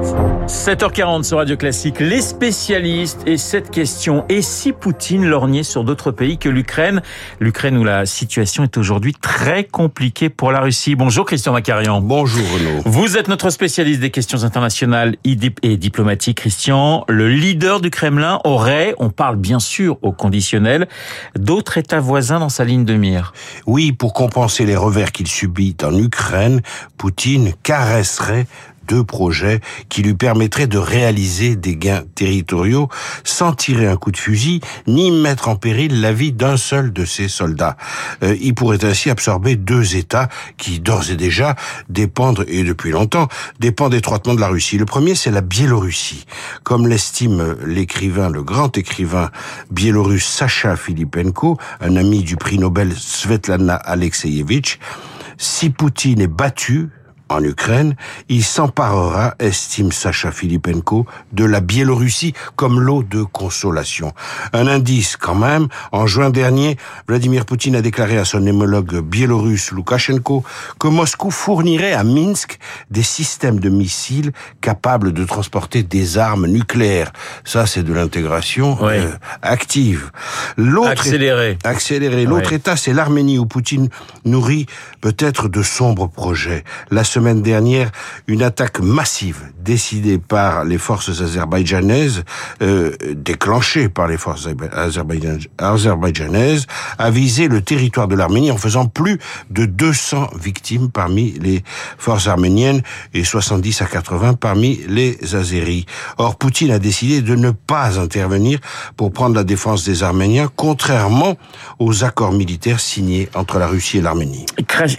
7h40 sur Radio Classique, les spécialistes et cette question. Et si Poutine lorgnait sur d'autres pays que l'Ukraine? L'Ukraine où la situation est aujourd'hui très compliquée pour la Russie. Bonjour Christian Macarian. Bonjour Renaud. Vous êtes notre spécialiste des questions internationales et diplomatiques, Christian. Le leader du Kremlin aurait, on parle bien sûr au conditionnel, d'autres États voisins dans sa ligne de mire. Oui, pour compenser les revers qu'il subit en Ukraine, Poutine caresserait deux projets qui lui permettraient de réaliser des gains territoriaux sans tirer un coup de fusil ni mettre en péril la vie d'un seul de ses soldats. Euh, il pourrait ainsi absorber deux États qui d'ores et déjà dépendent, et depuis longtemps, dépendent étroitement de la Russie. Le premier, c'est la Biélorussie. Comme l'estime l'écrivain, le grand écrivain biélorusse Sacha Filipenko, un ami du prix Nobel Svetlana Alexeyevich, si Poutine est battu, en Ukraine, il s'emparera, estime Sacha Filipenko, de la Biélorussie comme lot de consolation. Un indice quand même, en juin dernier, Vladimir Poutine a déclaré à son homologue biélorusse Loukachenko que Moscou fournirait à Minsk des systèmes de missiles capables de transporter des armes nucléaires. Ça, c'est de l'intégration euh, active. L'autre accéléré. Accéléré. L'autre État, c'est l'Arménie où Poutine nourrit peut-être de sombres projets. La semaine dernière une attaque massive décidée par les forces azerbaïdjanaises, euh, déclenchée par les forces azerbaïdjanaises, a visé le territoire de l'Arménie en faisant plus de 200 victimes parmi les forces arméniennes et 70 à 80 parmi les Azéris. Or, Poutine a décidé de ne pas intervenir pour prendre la défense des Arméniens, contrairement aux accords militaires signés entre la Russie et l'Arménie.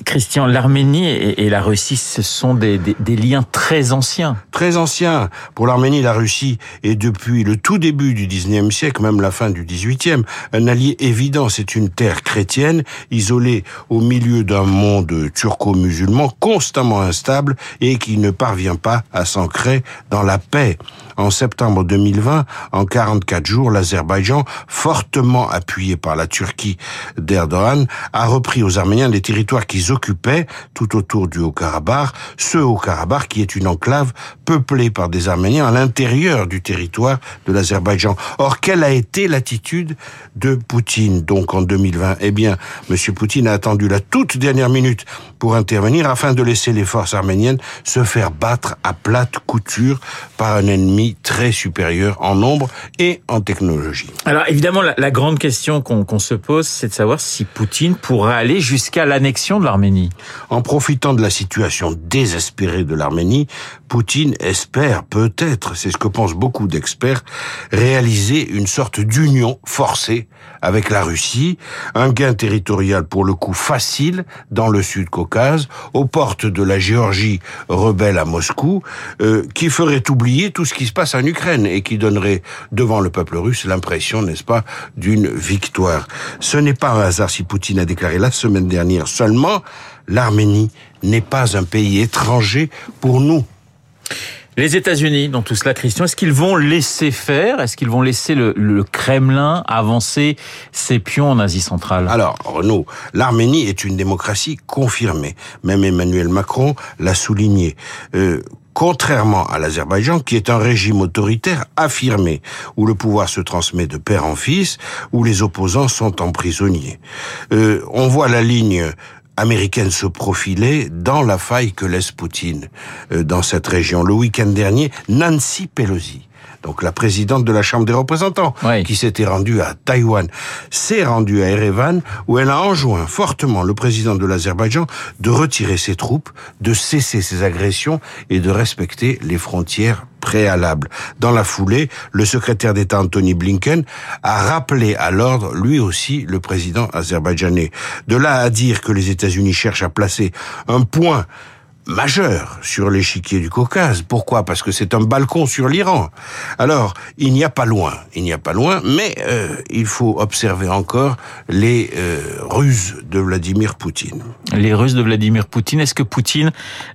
Christian, l'Arménie et la Russie ce sont des, liens très anciens. Très anciens. Pour l'Arménie, la Russie est depuis le tout début du 19e siècle, même la fin du 18e, un allié évident. C'est une terre chrétienne, isolée au milieu d'un monde turco-musulman constamment instable et qui ne parvient pas à s'ancrer dans la paix. En septembre 2020, en 44 jours, l'Azerbaïdjan, fortement appuyé par la Turquie d'Erdogan, a repris aux Arméniens les territoires qu'ils occupaient tout autour du Haut-Karabakh ce Haut-Karabakh qui est une enclave peuplée par des Arméniens à l'intérieur du territoire de l'Azerbaïdjan. Or, quelle a été l'attitude de Poutine donc en 2020 Eh bien, M. Poutine a attendu la toute dernière minute pour intervenir afin de laisser les forces arméniennes se faire battre à plate couture par un ennemi très supérieur en nombre et en technologie. Alors évidemment, la, grande question qu'on se pose, c'est de savoir si Poutine pourra aller jusqu'à l'annexion de l'Arménie. En profitant de la situation désespérée de l'Arménie, Poutine espère peut-être, c'est ce que pensent beaucoup d'experts, réaliser une sorte d'union forcée avec la Russie, un gain territorial pour le coup facile dans le Sud-Caucase, aux portes de la Géorgie rebelle à Moscou, euh, qui ferait oublier tout ce qui se passe en Ukraine et qui donnerait devant le peuple russe l'impression, n'est-ce pas, d'une victoire. Ce n'est pas un hasard si Poutine a déclaré la semaine dernière seulement l'Arménie n'est pas un pays étranger pour nous. Les États-Unis, dans tout cela, Christian, est-ce qu'ils vont laisser faire? Est-ce qu'ils vont laisser le, Kremlin avancer ses pions en Asie centrale? Alors, Renaud, l'Arménie est une démocratie confirmée. Même Emmanuel Macron l'a souligné. Euh, contrairement à l'Azerbaïdjan, qui est un régime autoritaire affirmé, où le pouvoir se transmet de père en fils, où les opposants sont emprisonnés. Euh, on voit la ligne américaine se profilait dans la faille que laisse Poutine euh, dans cette région. Le week-end dernier, Nancy Pelosi, donc la présidente de la Chambre des représentants, qui s'était rendue à Taïwan, s'est rendue à Erevan, où elle a enjoint fortement le président de l'Azerbaïdjan de retirer ses troupes, de cesser ses agressions et de respecter les frontières préalables. Dans la foulée, le secrétaire d'État Anthony Blinken a rappelé à l'ordre, lui aussi, le président azerbaïdjanais. De là à dire que les États-Unis cherchent à placer un point majeur sur l'échiquier du Caucase. Pourquoi? Parce que c'est un balcon sur l'Iran. Alors, il n'y a pas loin, il n'y a pas loin, mais euh, il faut observer encore les euh, ruses de Vladimir Poutine. Les ruses de Vladimir Poutine, est-ce que Poutine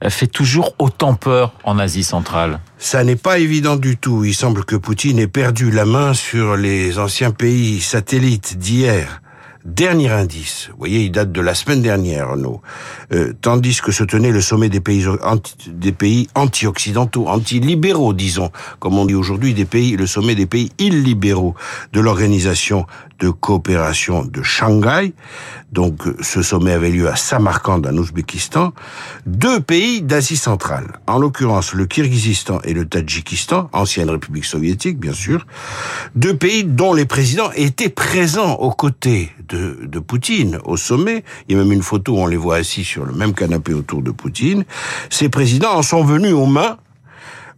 fait toujours autant peur en Asie centrale? Ça n'est pas évident du tout. Il semble que Poutine ait perdu la main sur les anciens pays satellites d'hier Dernier indice, vous voyez, il date de la semaine dernière, Renaud. Euh, tandis que se tenait le sommet des pays anti, des pays anti-occidentaux, anti-libéraux, disons, comme on dit aujourd'hui, des pays, le sommet des pays illibéraux de l'organisation de coopération de Shanghai. Donc, ce sommet avait lieu à Samarkand, en Ouzbékistan. Deux pays d'Asie centrale, en l'occurrence le Kirghizistan et le Tadjikistan, ancienne République soviétique, bien sûr. Deux pays dont les présidents étaient présents aux côtés de, de Poutine au sommet. Il y a même une photo où on les voit assis sur le même canapé autour de Poutine. Ces présidents en sont venus aux mains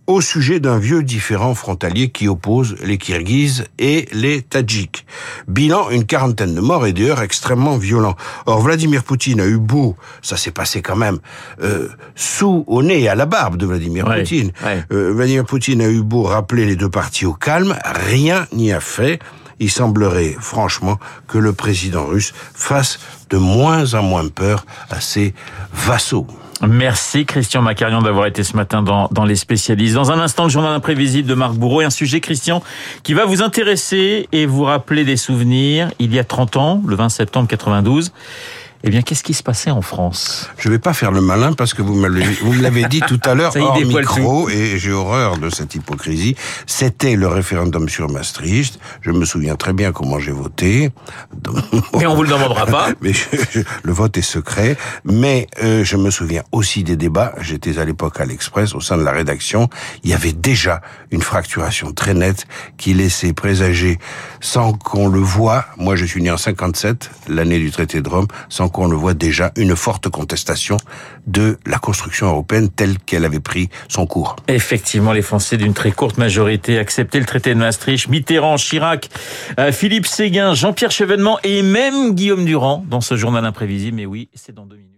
au sujet d'un vieux différent frontalier qui oppose les Kirghizes et les Tadjiks. Bilan, une quarantaine de morts et des heures extrêmement violents. Or, Vladimir Poutine a eu beau, ça s'est passé quand même euh, sous, au nez et à la barbe de Vladimir Poutine. Euh, Vladimir Poutine a eu beau rappeler les deux parties au calme, rien n'y a fait il semblerait franchement que le président russe fasse de moins en moins peur à ses vassaux. Merci Christian Macarion d'avoir été ce matin dans, Les Spécialistes. Dans un instant, le journal imprévisible de Marc Bourreau et un sujet, Christian, qui va vous intéresser et vous rappeler des souvenirs. Il y a 30 ans, le 20 septembre 92, eh bien, qu'est-ce qui se passait en France? Je vais pas faire le malin parce que vous me l'avez dit tout à l'heure hors micro et j'ai horreur de cette hypocrisie. C'était le référendum sur Maastricht. Je me souviens très bien comment j'ai voté. Mais on vous le demandera pas. Mais le vote est secret. Mais euh, je me souviens aussi des débats. J'étais à l'époque à l'Express au sein de la rédaction. Il y avait déjà une fracturation très nette qui laissait présager, sans qu'on le voit. Moi, je suis né en 57, l'année du traité de Rome, sans qu'on le voit déjà, une forte contestation de la construction européenne telle qu'elle avait pris son cours. Effectivement, les Français d'une très courte majorité acceptaient le traité de Maastricht. Mitterrand, Chirac, euh, Philippe Séguin, Jean-Pierre Chevènement et même Guillaume Durand dans ce journal imprévisible. Mais oui, c'est dans deux minutes.